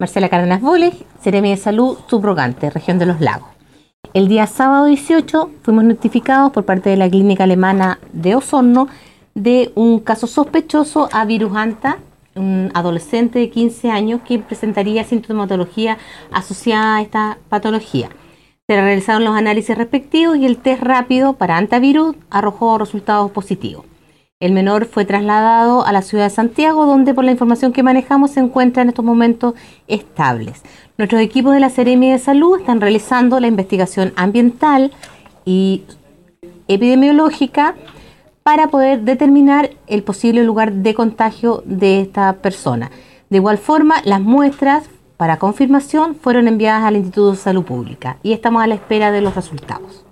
Marcela Cárdenas Boles, Seremi de Salud subrogante, región de los lagos. El día sábado 18 fuimos notificados por parte de la clínica alemana de Osorno de un caso sospechoso a virus anta, un adolescente de 15 años que presentaría sintomatología asociada a esta patología. Se realizaron los análisis respectivos y el test rápido para antivirus arrojó resultados positivos. El menor fue trasladado a la ciudad de Santiago, donde por la información que manejamos se encuentra en estos momentos estables. Nuestros equipos de la Seremi de Salud están realizando la investigación ambiental y epidemiológica para poder determinar el posible lugar de contagio de esta persona. De igual forma, las muestras para confirmación fueron enviadas al Instituto de Salud Pública y estamos a la espera de los resultados.